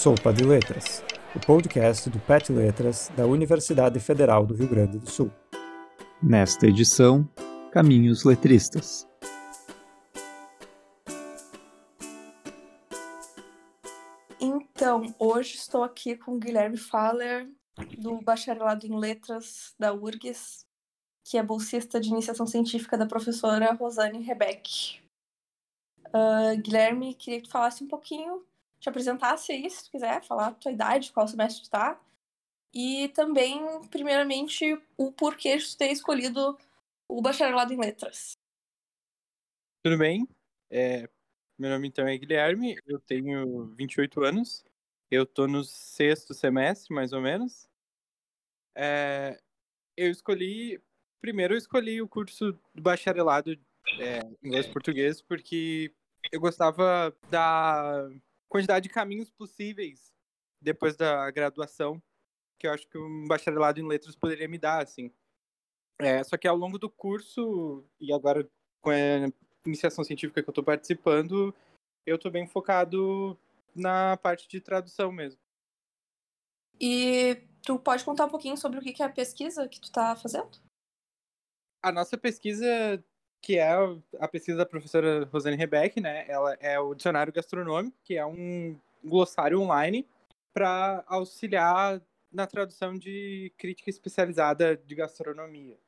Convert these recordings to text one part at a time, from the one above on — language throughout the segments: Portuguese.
Sopa de Letras, o podcast do PET Letras da Universidade Federal do Rio Grande do Sul. Nesta edição, Caminhos Letristas. Então, hoje estou aqui com o Guilherme Faller, do Bacharelado em Letras da URGS, que é bolsista de iniciação científica da professora Rosane Rebeck. Uh, Guilherme, queria que tu falasse um pouquinho, te apresentasse aí, se tu quiser, falar a tua idade, qual semestre tu tá, e também, primeiramente, o porquê de tu ter escolhido o bacharelado em letras. Tudo bem? É, meu nome então é Guilherme, eu tenho 28 anos, eu tô no sexto semestre, mais ou menos. É, eu escolhi, primeiro eu escolhi o curso do bacharelado é, inglês e português porque eu gostava da quantidade de caminhos possíveis depois da graduação que eu acho que um bacharelado em letras poderia me dar, assim. É, só que ao longo do curso, e agora com a iniciação científica que eu estou participando, eu estou bem focado na parte de tradução mesmo. E tu pode contar um pouquinho sobre o que é a pesquisa que tu está fazendo? A nossa pesquisa que é a pesquisa da professora Rosane Rebeck, né? Ela é o dicionário gastronômico, que é um glossário online para auxiliar na tradução de crítica especializada de gastronomia.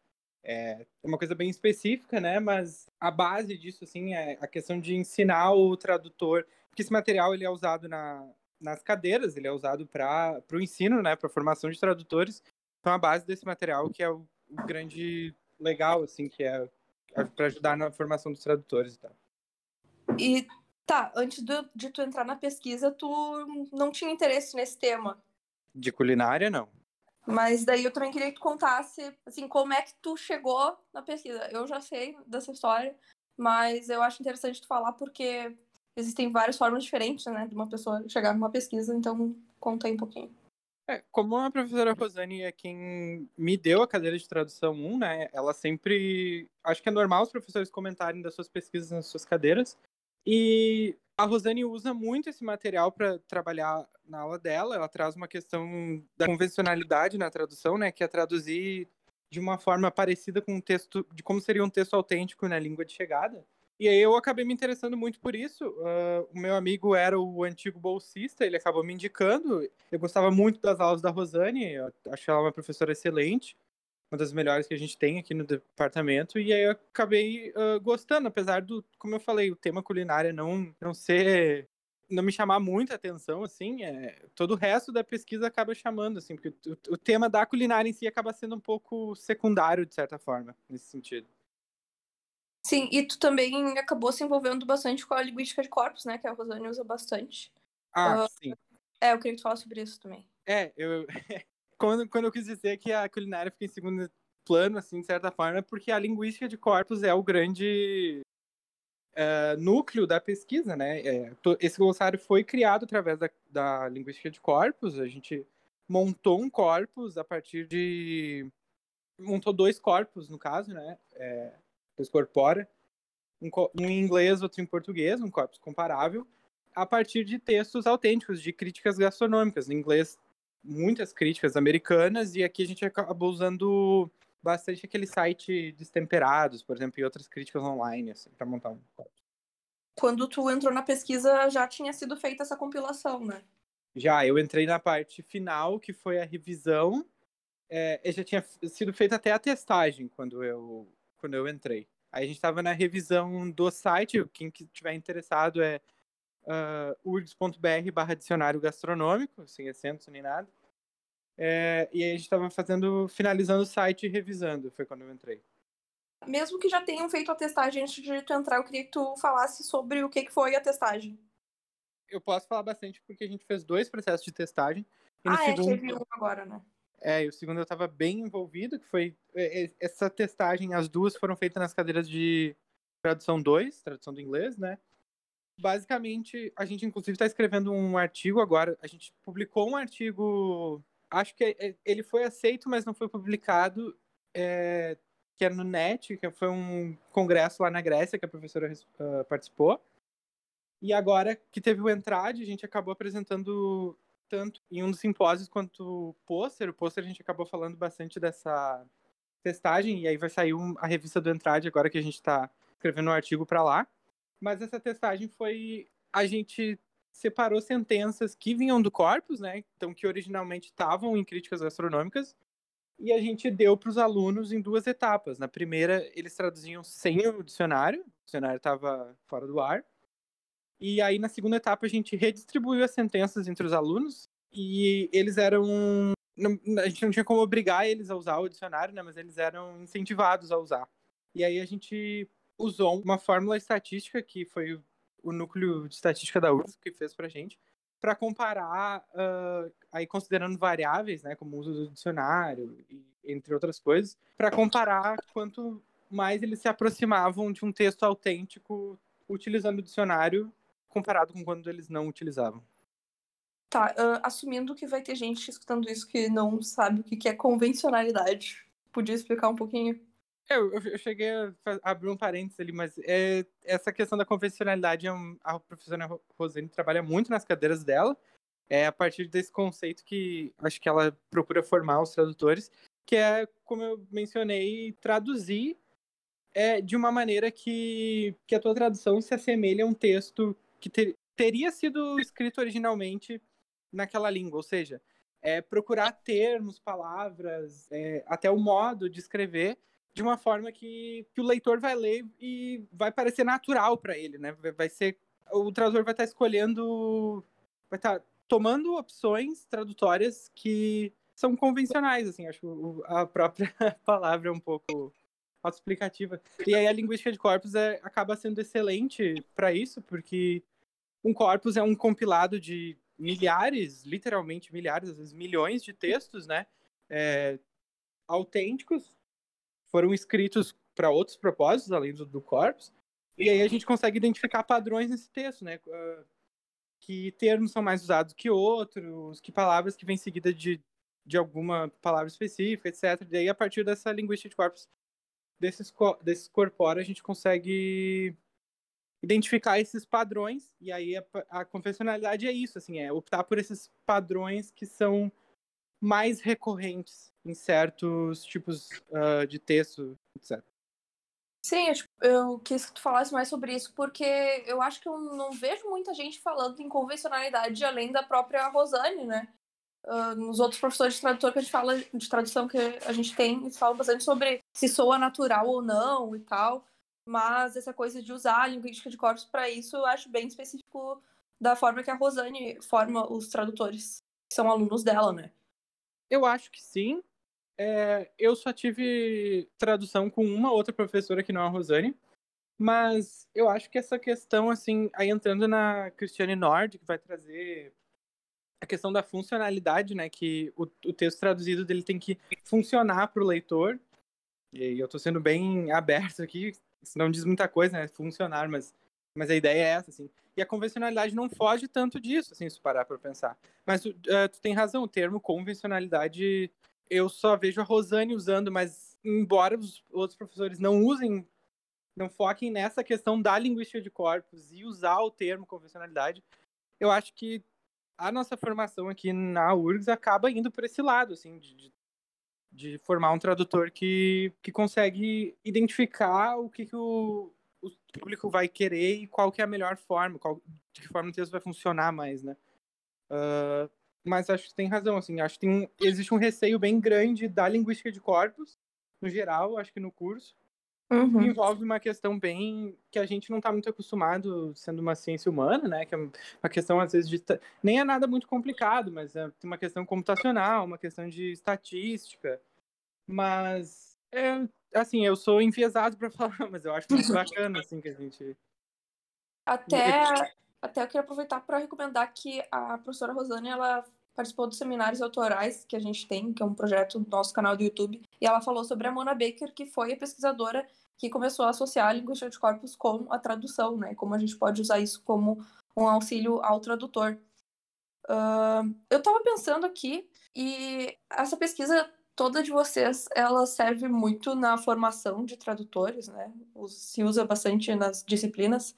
É uma coisa bem específica, né? Mas a base disso, assim, é a questão de ensinar o tradutor, porque esse material ele é usado na, nas cadeiras, ele é usado para o ensino, né? Para formação de tradutores. Então a base desse material que é o, o grande legal, assim, que é para ajudar na formação dos tradutores e tal. E tá, antes do, de tu entrar na pesquisa, tu não tinha interesse nesse tema? De culinária, não. Mas daí eu também queria que tu contasse, assim, como é que tu chegou na pesquisa. Eu já sei dessa história, mas eu acho interessante tu falar porque existem várias formas diferentes, né, de uma pessoa chegar numa pesquisa, então conta aí um pouquinho. É, como a professora Rosane é quem me deu a cadeira de tradução 1, né? Ela sempre. Acho que é normal os professores comentarem das suas pesquisas nas suas cadeiras. E a Rosane usa muito esse material para trabalhar na aula dela. Ela traz uma questão da convencionalidade na tradução, né? Que é traduzir de uma forma parecida com um texto, de como seria um texto autêntico na língua de chegada. E aí eu acabei me interessando muito por isso. Uh, o meu amigo era o antigo bolsista, ele acabou me indicando. Eu gostava muito das aulas da Rosane, acho ela uma professora excelente, uma das melhores que a gente tem aqui no departamento. E aí eu acabei uh, gostando, apesar do, como eu falei, o tema culinária não, não ser não me chamar muita atenção, assim, é, todo o resto da pesquisa acaba chamando, assim, porque o, o tema da culinária em si acaba sendo um pouco secundário, de certa forma, nesse sentido. Sim, e tu também acabou se envolvendo bastante com a linguística de corpos, né? Que a Rosane usa bastante. Ah, uh, sim. É, eu queria que tu falasse sobre isso também. É, eu. quando, quando eu quis dizer que a culinária fica em segundo plano, assim, de certa forma, é porque a linguística de corpos é o grande uh, núcleo da pesquisa, né? É, esse glossário foi criado através da, da linguística de corpos. A gente montou um corpus a partir de. Montou dois corpos, no caso, né? É, corpora, um, um em inglês, outro em português, um corpus comparável, a partir de textos autênticos, de críticas gastronômicas. Em inglês, muitas críticas americanas, e aqui a gente acabou usando bastante aquele site Destemperados, por exemplo, e outras críticas online, assim, para montar um corpus. Quando tu entrou na pesquisa, já tinha sido feita essa compilação, né? Já, eu entrei na parte final, que foi a revisão. É, já tinha sido feita até a testagem quando eu, quando eu entrei. Aí a gente estava na revisão do site, quem estiver interessado é uh, urgs.br barra dicionário gastronômico, sem acentos nem nada. É, e aí a gente estava fazendo, finalizando o site e revisando, foi quando eu entrei. Mesmo que já tenham feito a testagem antes de tu entrar, eu queria que tu falasse sobre o que, que foi a testagem. Eu posso falar bastante porque a gente fez dois processos de testagem. Ah, segundo... é, teve um agora, né? É, e o segundo eu estava bem envolvido, que foi é, é, essa testagem, as duas foram feitas nas cadeiras de tradução 2, tradução do inglês, né? Basicamente, a gente inclusive está escrevendo um artigo agora, a gente publicou um artigo, acho que é, ele foi aceito, mas não foi publicado, é, que era no NET, que foi um congresso lá na Grécia que a professora uh, participou. E agora que teve o Entrade, a gente acabou apresentando tanto em um dos simpósios quanto o pôster. O pôster a gente acabou falando bastante dessa testagem, e aí vai sair um, a revista do Entrade agora que a gente está escrevendo um artigo para lá. Mas essa testagem foi. A gente separou sentenças que vinham do corpus, né? Então, que originalmente estavam em críticas gastronômicas, e a gente deu para os alunos em duas etapas. Na primeira, eles traduziam sem o dicionário, o dicionário estava fora do ar. E aí, na segunda etapa, a gente redistribuiu as sentenças entre os alunos, e eles eram. Não, a gente não tinha como obrigar eles a usar o dicionário, né? Mas eles eram incentivados a usar. E aí a gente usou uma fórmula estatística que foi o núcleo de estatística da URSS que fez para a gente, para comparar, uh, aí considerando variáveis, né, como o uso do dicionário, e, entre outras coisas, para comparar quanto mais eles se aproximavam de um texto autêntico utilizando o dicionário comparado com quando eles não utilizavam. Tá, uh, assumindo que vai ter gente escutando isso que não sabe o que é convencionalidade, podia explicar um pouquinho? Eu, eu, cheguei a abrir um parênteses ali, mas é, essa questão da convencionalidade, é a professora Rosane trabalha muito nas cadeiras dela, é a partir desse conceito que acho que ela procura formar os tradutores, que é, como eu mencionei, traduzir é, de uma maneira que, que a tua tradução se assemelhe a um texto que ter, teria sido escrito originalmente naquela língua, ou seja, é procurar termos, palavras, é, até o modo de escrever de uma forma que, que o leitor vai ler e vai parecer natural para ele, né? Vai ser o tradutor vai estar tá escolhendo, vai estar tá tomando opções tradutórias que são convencionais, assim, acho a própria palavra é um pouco autoexplicativa. E aí a linguística de corpos é, acaba sendo excelente para isso, porque um corpus é um compilado de milhares, literalmente milhares, às vezes milhões de textos, né? É, autênticos foram escritos para outros propósitos, além do, do corpus, e aí a gente consegue identificar padrões nesse texto, né? Uh, que termos são mais usados que outros, que palavras que vêm seguida de, de alguma palavra específica, etc. E aí, a partir dessa linguística de corpus, desses, desses corpora, a gente consegue identificar esses padrões, e aí a, a confessionalidade é isso, assim, é optar por esses padrões que são mais recorrentes em certos tipos uh, de texto, etc. Sim, eu, eu, quis que tu falasse mais sobre isso, porque eu acho que eu não vejo muita gente falando em convencionalidade além da própria Rosane, né? Uh, nos outros professores de tradutor que a gente fala de tradução que a gente tem, eles falam bastante sobre se soa natural ou não e tal. Mas essa coisa de usar a linguística de corpos para isso, eu acho bem específico da forma que a Rosane forma os tradutores, que são alunos dela, né? Eu acho que sim. É, eu só tive tradução com uma outra professora que não é a Rosane, mas eu acho que essa questão, assim, aí entrando na Cristiane Nord, que vai trazer a questão da funcionalidade, né, que o, o texto traduzido dele tem que funcionar para o leitor, e eu estou sendo bem aberto aqui, isso não diz muita coisa, né, funcionar, mas, mas a ideia é essa, assim. E a convencionalidade não foge tanto disso, assim, se parar para pensar. Mas uh, tu tem razão, o termo convencionalidade eu só vejo a Rosane usando, mas embora os outros professores não usem, não foquem nessa questão da linguística de corpos e usar o termo convencionalidade, eu acho que a nossa formação aqui na URGS acaba indo por esse lado, assim, de, de formar um tradutor que, que consegue identificar o que, que o, o público vai querer e qual que é a melhor forma, qual, de que forma o texto vai funcionar mais, né? Uh, mas acho que tem razão, assim, acho que tem, existe um receio bem grande da linguística de corpos, no geral, acho que no curso, uhum. envolve uma questão bem que a gente não está muito acostumado sendo uma ciência humana, né, que é uma questão às vezes de nem é nada muito complicado, mas é uma questão computacional, uma questão de estatística, mas é, assim, eu sou enviesado para falar, mas eu acho muito bacana assim que a gente até até eu queria aproveitar para recomendar que a professora Rosane, ela participou dos seminários autorais que a gente tem, que é um projeto do nosso canal do YouTube, e ela falou sobre a Mona Baker, que foi a pesquisadora que começou a associar a linguística de corpos com a tradução, né? Como a gente pode usar isso como um auxílio ao tradutor. Uh, eu estava pensando aqui, e essa pesquisa toda de vocês, ela serve muito na formação de tradutores, né? Se usa bastante nas disciplinas.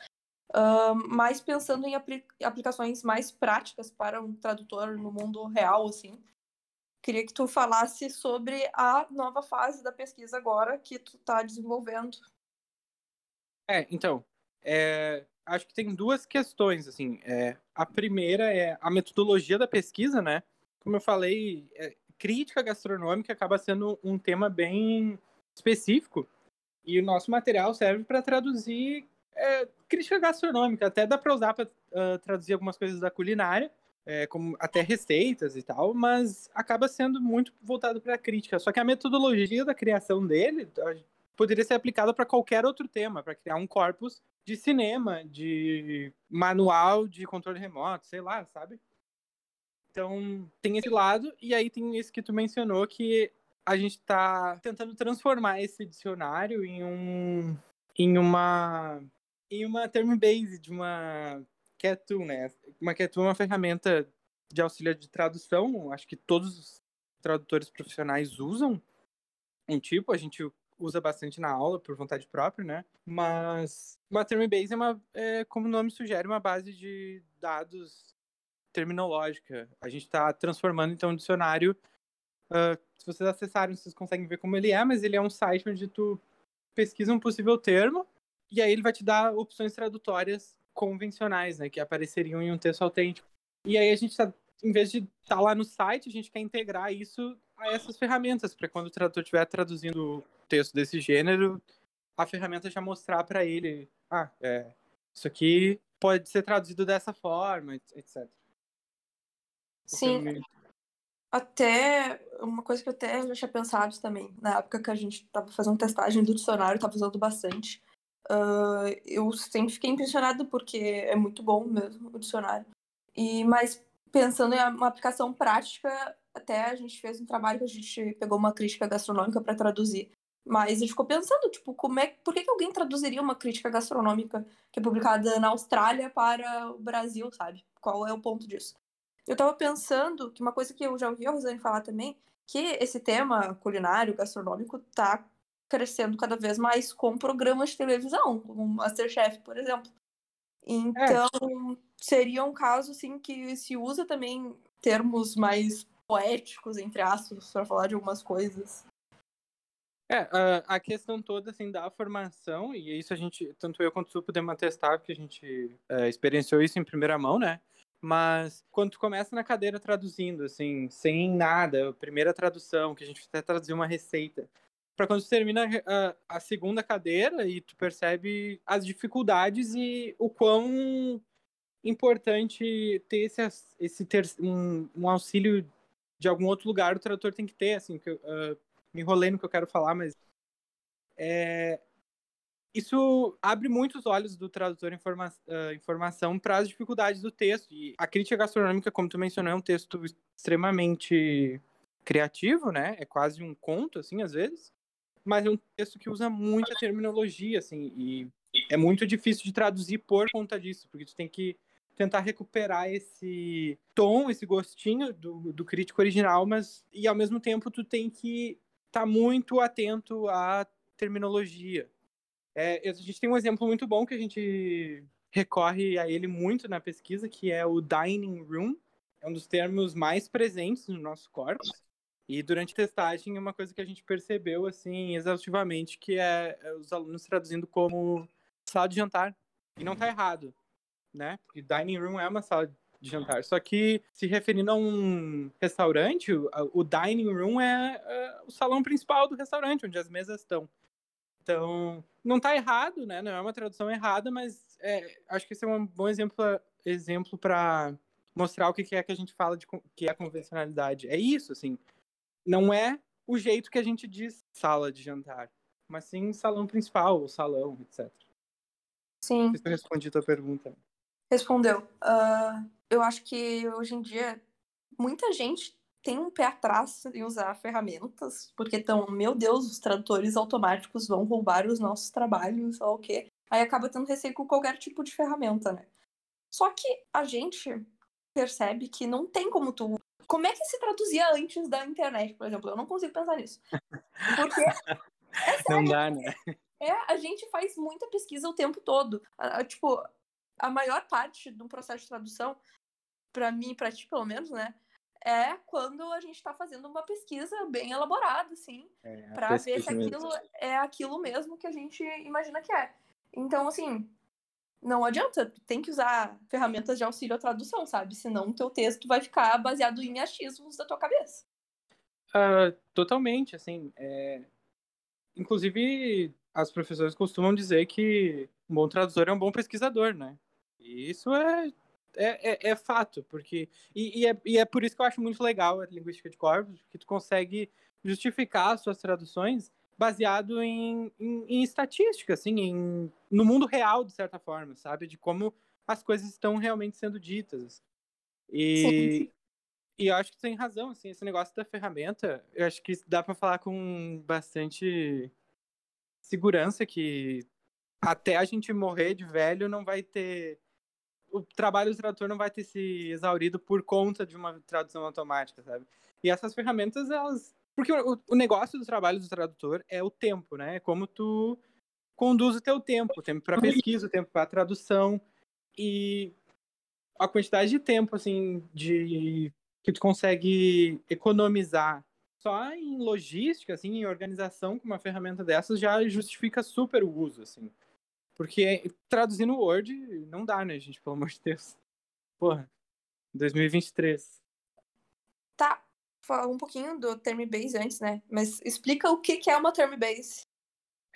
uh, mas pensando em apli aplicações mais práticas para um tradutor no mundo real, assim. Queria que tu falasse sobre a nova fase da pesquisa agora que tu está desenvolvendo. É, então, é, acho que tem duas questões, assim. É, a primeira é a metodologia da pesquisa, né? Como eu falei, é, crítica gastronômica acaba sendo um tema bem específico e o nosso material serve para traduzir é, crítica gastronômica. Até dá para usar para uh, traduzir algumas coisas da culinária, é, como até receitas e tal, mas acaba sendo muito voltado para a crítica. Só que a metodologia da criação dele poderia ser aplicada para qualquer outro tema, para criar um corpus de cinema, de manual de controle remoto, sei lá, sabe? Então, tem esse lado, e aí tem esse que tu mencionou, que a gente está tentando transformar esse dicionário em um em uma em uma term base de uma Cat né? Uma Cat é uma ferramenta de auxílio de tradução, acho que todos os tradutores profissionais usam um tipo, a gente usa bastante na aula por vontade própria, né? Mas uma term base é uma, é, como o nome sugere, uma base de dados terminológica. A gente está transformando então o dicionário Uh, se vocês acessarem, vocês conseguem ver como ele é, mas ele é um site onde tu pesquisa um possível termo e aí ele vai te dar opções tradutórias convencionais, né, que apareceriam em um texto autêntico. E aí a gente tá, em vez de estar tá lá no site, a gente quer integrar isso a essas ferramentas, para quando o tradutor estiver traduzindo texto desse gênero, a ferramenta já mostrar para ele, ah, é, isso aqui pode ser traduzido dessa forma, etc. Sim, até uma coisa que eu até já tinha pensado também, na época que a gente estava fazendo testagem do dicionário, estava usando bastante. Uh, eu sempre fiquei impressionado porque é muito bom mesmo o dicionário. E mas pensando em uma aplicação prática, até a gente fez um trabalho que a gente pegou uma crítica gastronômica para traduzir. Mas a gente ficou pensando, tipo, como é, por que, que alguém traduziria uma crítica gastronômica que é publicada na Austrália para o Brasil, sabe? Qual é o ponto disso? Eu tava pensando que uma coisa que eu já ouvi a Rosane falar também, que esse tema culinário, gastronômico, tá crescendo cada vez mais com programas de televisão, como Masterchef, por exemplo. Então, é. seria um caso, assim, que se usa também termos mais poéticos, entre aspas, para falar de algumas coisas. É, a, a, questão toda, assim, da formação, e isso a gente, tanto eu quanto tu podemos atestar, porque a gente é, experienciou isso em primeira mão, né? Mas quando tu começa na cadeira traduzindo, assim, sem nada, a primeira tradução, que a gente até traduziu uma receita, para quando tu termina a, a, segunda cadeira e tu percebe as dificuldades e o quão importante ter esse, esse ter, um, um auxílio de algum outro lugar o tradutor tem que ter, assim, que eu, uh, me enrolei no que eu quero falar, mas é, isso abre muitos olhos do tradutor informa uh, informação para as dificuldades do texto. E a crítica gastronômica, como tu mencionou, é um texto extremamente criativo, né? É quase um conto, assim, às vezes. Mas é um texto que usa muita terminologia, assim, e é muito difícil de traduzir por conta disso, porque tu tem que tentar recuperar esse tom, esse gostinho do, do crítico original, mas e ao mesmo tempo tu tem que estar tá muito atento à terminologia. É, a gente tem um exemplo muito bom que a gente recorre a ele muito na pesquisa, que é o dining room. É um dos termos mais presentes no nosso corpo. E durante a testagem, uma coisa que a gente percebeu, assim, exaustivamente, que é, é os alunos traduzindo como sala de jantar. E não tá errado, né? Porque dining room é uma sala de jantar. Só que, se referindo a um restaurante, o, dining room é, é o salão principal do restaurante, onde as mesas estão. Então, não está errado, né? Não é uma tradução errada, mas é, acho que esse é um bom exemplo exemplo para mostrar o que é que a gente fala de que é convencionalidade. É isso, assim. Não é o jeito que a gente diz sala de jantar, mas sim salão principal, ou salão, etc. Sim. Eu respondi a tua pergunta. Respondeu. Uh, eu acho que hoje em dia muita gente tem um pé atrás em usar ferramentas, porque estão, meu Deus, os tradutores automáticos vão roubar os nossos trabalhos, ou o quê. Aí acaba tendo receio com qualquer tipo de ferramenta, né? Só que a gente percebe que não tem como tu. Como é que se traduzia antes da internet, por exemplo? Eu não consigo pensar nisso. Porque. É sério, não dá, né? É, a gente faz muita pesquisa o tempo todo. Tipo, a maior parte do processo de tradução, para mim, para ti pelo menos, né, é quando a gente está fazendo uma pesquisa bem elaborada, assim, É, para ver se aquilo é aquilo mesmo que a gente imagina que é. Então, assim, não adianta, tem que usar ferramentas de auxílio à tradução, sabe? Senão o teu texto vai ficar baseado em achismos da tua cabeça. Ah, totalmente, assim. é, Inclusive, as professoras costumam dizer que um bom tradutor é um bom pesquisador, né? E isso é, é, é, é fato, porque. E, e é, e é por isso que eu acho muito legal a linguística de corpos, que tu consegue justificar as suas traduções baseado em, em, em estatística, assim, em, no mundo real, de certa forma, sabe? De como as coisas estão realmente sendo ditas. E, e eu acho que tem razão, assim, esse negócio da ferramenta, eu acho que dá pra falar com bastante segurança que até a gente morrer de velho não vai ter o trabalho do tradutor não vai ter se exaurido por conta de uma tradução automática, sabe? E essas ferramentas, elas. Porque o, o negócio do trabalho do tradutor é o tempo, né? É como tu conduz o teu tempo, o tempo para pesquisa, o tempo para tradução e a quantidade de tempo assim de que tu consegue economizar só em logística, assim, em organização com uma ferramenta dessas já justifica super o uso, assim. Porque traduzindo Word não dá, né, gente? Pelo amor de Deus. Porra. 2023. Tá, fala um pouquinho do term base antes, né? Mas explica o que que é uma term base.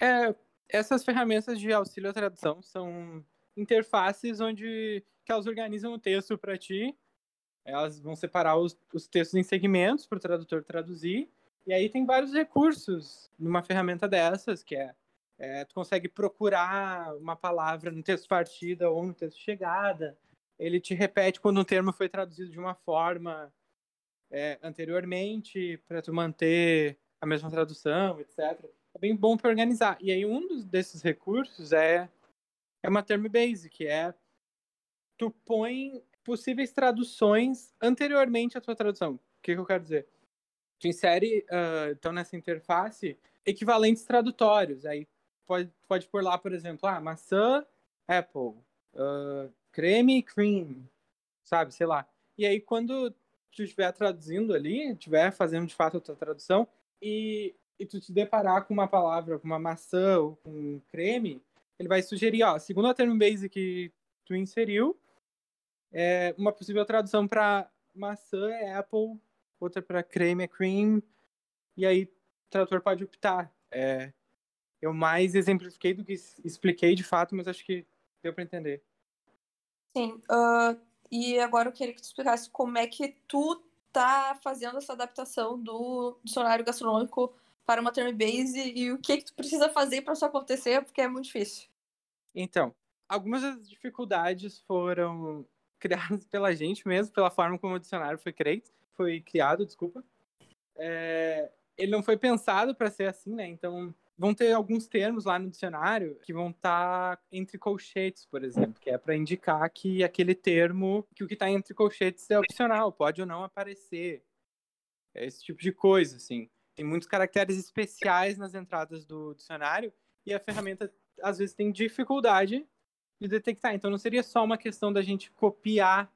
É, essas ferramentas de auxílio à tradução são interfaces onde que elas organizam o texto para ti. Elas vão separar os, os textos em segmentos para o tradutor traduzir. E aí tem vários recursos numa ferramenta dessas, que é, é, tu consegue procurar uma palavra no texto partida ou no texto chegada. Ele te repete quando um termo foi traduzido de uma forma é, anteriormente para tu manter a mesma tradução, etc. É bem bom para organizar. E aí um dos, desses recursos é é uma term base, que é tu põe possíveis traduções anteriormente à tua tradução. O que, que eu quero dizer? Tu insere, uh, então, nessa interface, equivalentes tradutórios. Aí pode, pode pôr lá, por exemplo, ah, maçã, apple, uh, creme, cream, sabe, sei lá. E aí, quando tu estiver traduzindo ali, estiver fazendo de fato a tua tradução, e, e tu te deparar com uma palavra, com uma maçã ou com um creme, ele vai sugerir, ó, segundo a term base que tu inseriu, é, uma possível tradução para maçã é apple, outra para creme é cream, e aí o tradutor pode optar. É, eu mais exemplifiquei do que expliquei de fato, mas acho que deu para entender. Sim, uh, e agora eu queria que tu explicasse como é que tu tá fazendo essa adaptação do dicionário gastronômico para uma term base e o que que tu precisa fazer para isso acontecer, porque é muito difícil. Então, algumas das dificuldades foram criadas pela gente mesmo, pela forma como o dicionário foi criado, foi criado, desculpa. É, ele não foi pensado para ser assim, né? Então, vão ter alguns termos lá no dicionário que vão estar tá entre colchetes, por exemplo, que é para indicar que aquele termo, que o que está entre colchetes é opcional, pode ou não aparecer. É esse tipo de coisa, assim. Tem muitos caracteres especiais nas entradas do dicionário e a ferramenta às vezes tem dificuldade de detectar. Então não seria só uma questão da gente copiar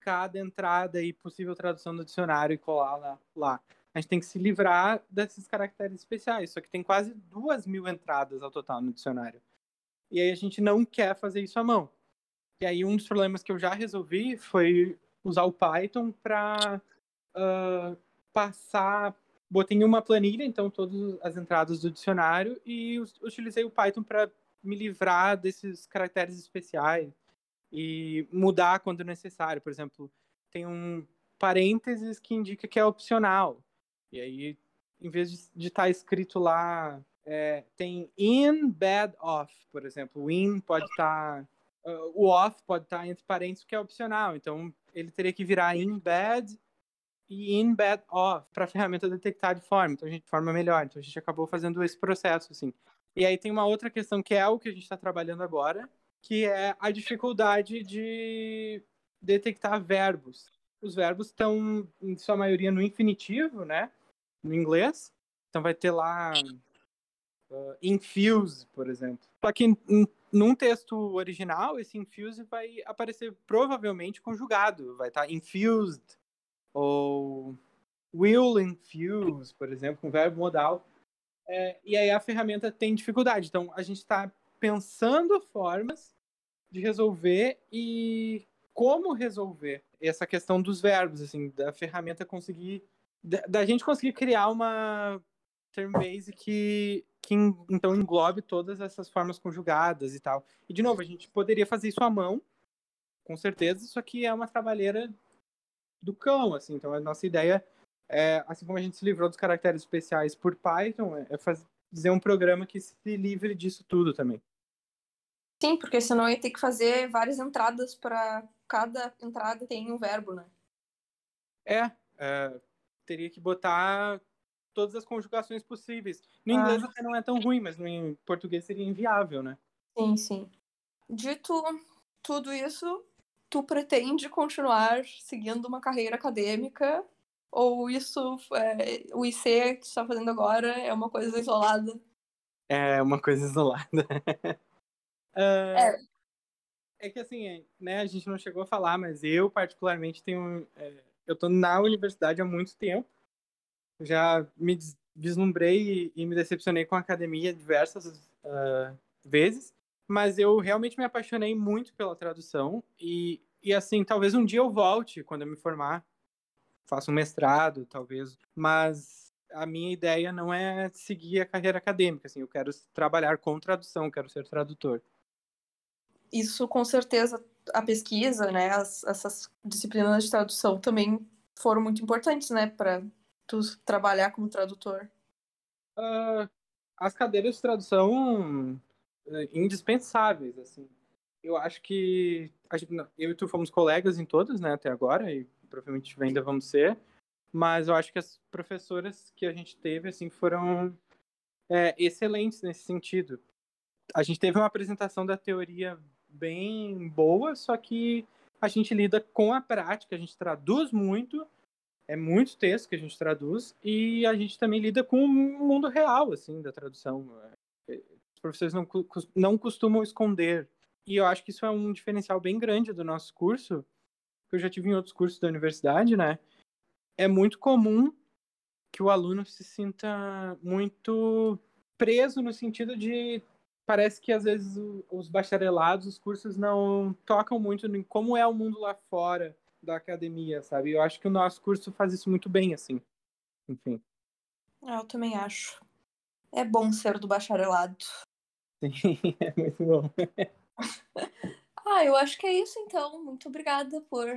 cada entrada e possível tradução do dicionário e colar lá. lá. A gente tem que se livrar desses caracteres especiais. Só que tem quase duas mil entradas ao total no dicionário. E aí a gente não quer fazer isso à mão. E aí um dos problemas que eu já resolvi foi usar o Python para uh, passar. Botei em uma planilha, então, todas as entradas do dicionário e utilizei o Python para me livrar desses caracteres especiais e mudar quando necessário. Por exemplo, tem um parênteses que indica que é opcional. E aí, em vez de estar tá escrito lá, é, tem in, bad, off, por exemplo. O in pode estar. Tá, uh, o off pode estar tá entre parênteses, que é opcional. Então, ele teria que virar in, bad e in, bad, off, para a ferramenta detectar de forma. Então, a gente forma melhor. Então, a gente acabou fazendo esse processo, assim. E aí tem uma outra questão que é o que a gente está trabalhando agora, que é a dificuldade de detectar verbos. Os verbos estão, em sua maioria, no infinitivo, né? No inglês. Então vai ter lá uh, infuse, por exemplo. Só que num texto original, esse infuse vai aparecer provavelmente conjugado. Vai estar tá infused ou will infuse, por exemplo, com verbo modal. É, e aí a ferramenta tem dificuldade. Então a gente está pensando formas de resolver e como resolver essa questão dos verbos, assim, da ferramenta conseguir, da, da gente conseguir criar uma term base que, que então englobe todas essas formas conjugadas e tal. E de novo, a gente poderia fazer isso à mão, com certeza, isso aqui é uma trabalheira do cão, assim. Então a nossa ideia é, assim como a gente se livrou dos caracteres especiais por Python, é fazer um programa que se livre disso tudo também. Sim, porque senão ia ter que fazer várias entradas para cada entrada tem um verbo, né? É, é, teria que botar todas as conjugações possíveis. No ah. inglês até não é tão ruim, mas no português seria inviável, né? Sim, sim. Dito tudo isso, tu pretende continuar seguindo uma carreira acadêmica ou isso, é, o IC que está fazendo agora é uma coisa isolada? É uma coisa isolada. uh, é. é que assim, né, a gente não chegou a falar, mas eu particularmente tenho, é, eu tô na universidade há muito tempo. Já me vislumbrei e, me decepcionei com a academia diversas uh, vezes, mas eu realmente me apaixonei muito pela tradução e, e assim, talvez um dia eu volte quando eu me formar faço um mestrado, talvez, mas a minha ideia não é seguir a carreira acadêmica, assim, eu quero trabalhar com tradução, quero ser tradutor. Isso, com certeza, a pesquisa, né, as, essas disciplinas de tradução também foram muito importantes, né, para tu trabalhar como tradutor. Uh, as cadeiras de tradução uh, indispensáveis, assim. Eu acho que gente, eu e tu fomos colegas em todas, né, até agora, e provavelmente ainda vamos ser, mas eu acho que as professoras que a gente teve, assim, foram é, excelentes nesse sentido. A gente teve uma apresentação da teoria bem boa, só que a gente lida com a prática, a gente traduz muito, é muito texto que a gente traduz, e a gente também lida com o mundo real, assim, da tradução. Os professores não, não costumam esconder. E eu acho que isso é um diferencial bem grande do nosso curso, que eu já tive em outros cursos da universidade, né? É muito comum que o aluno se sinta muito preso no sentido de parece que às vezes os bacharelados, os cursos não tocam muito em como é o mundo lá fora da academia, sabe? Eu acho que o nosso curso faz isso muito bem, assim. Enfim. Ah, eu também acho. É bom ser do bacharelado. Sim, é muito bom. Ah, eu acho que é isso então. Muito obrigada por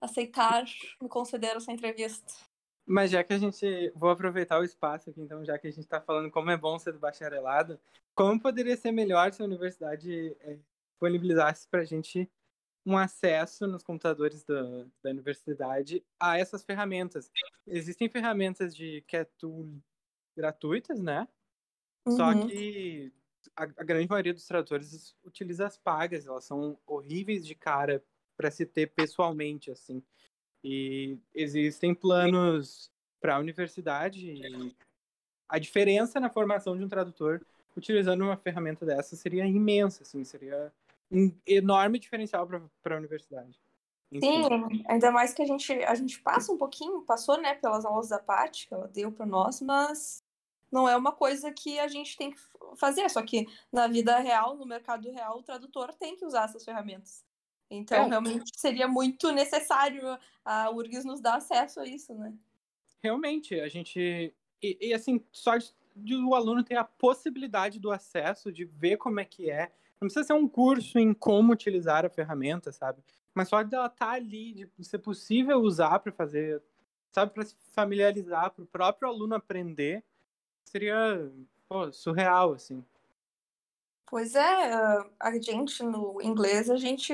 aceitar me conceder essa entrevista. Mas já que a gente. Vou aproveitar o espaço aqui, então, já que a gente está falando como é bom ser do bacharelado, como poderia ser melhor se a universidade é, disponibilizasse para a gente um acesso nos computadores da, da universidade a essas ferramentas? Existem ferramentas de Cat Tool gratuitas, né? Uhum. Só que a, a, grande maioria dos tradutores utiliza as pagas, elas são horríveis de cara para se ter pessoalmente, assim. E existem planos para a universidade e a diferença na formação de um tradutor utilizando uma ferramenta dessa seria imensa, assim, seria um enorme diferencial para a universidade. Sim, ainda mais que a gente, a gente passa um pouquinho, passou, né, pelas aulas da Paty, que ela deu para nós, mas não é uma coisa que a gente tem que fazer, só que na vida real, no mercado real, o tradutor tem que usar essas ferramentas. Então, é. realmente seria muito necessário a URGS nos dar acesso a isso, né? Realmente, a gente. E, e assim, só de, o aluno ter a possibilidade do acesso, de ver como é que é. Não precisa ser um curso em como utilizar a ferramenta, sabe? Mas só de ela estar tá ali, de ser possível usar para fazer, sabe, para se familiarizar, para o próprio aluno aprender seria pô, surreal, assim. Pois é, a gente no inglês, a gente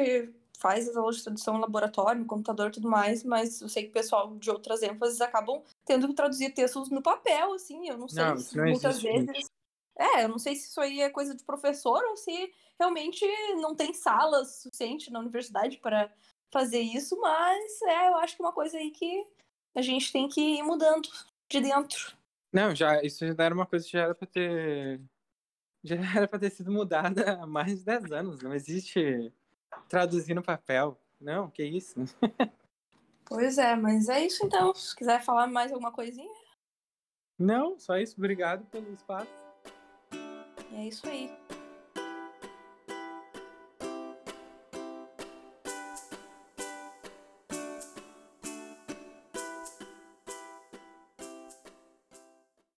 faz as aulas de tradução no laboratório, no computador e tudo mais, mas eu sei que o pessoal de outras ênfases acabam tendo que traduzir textos no papel, assim, eu não sei não, se não muitas vezes. É, eu não sei se isso aí é coisa de professor ou se realmente não tem sala suficiente na universidade para fazer isso, mas é, eu acho que é uma coisa aí que a gente tem que ir mudando de dentro. Não, já, isso já era uma coisa que já era pra ter já era pra ter sido mudada há mais de 10 anos. Não existe traduzir no papel. Não, que isso. Pois é, mas é isso então. Se quiser falar mais alguma coisinha, Não, só isso. Obrigado pelo espaço. é isso aí.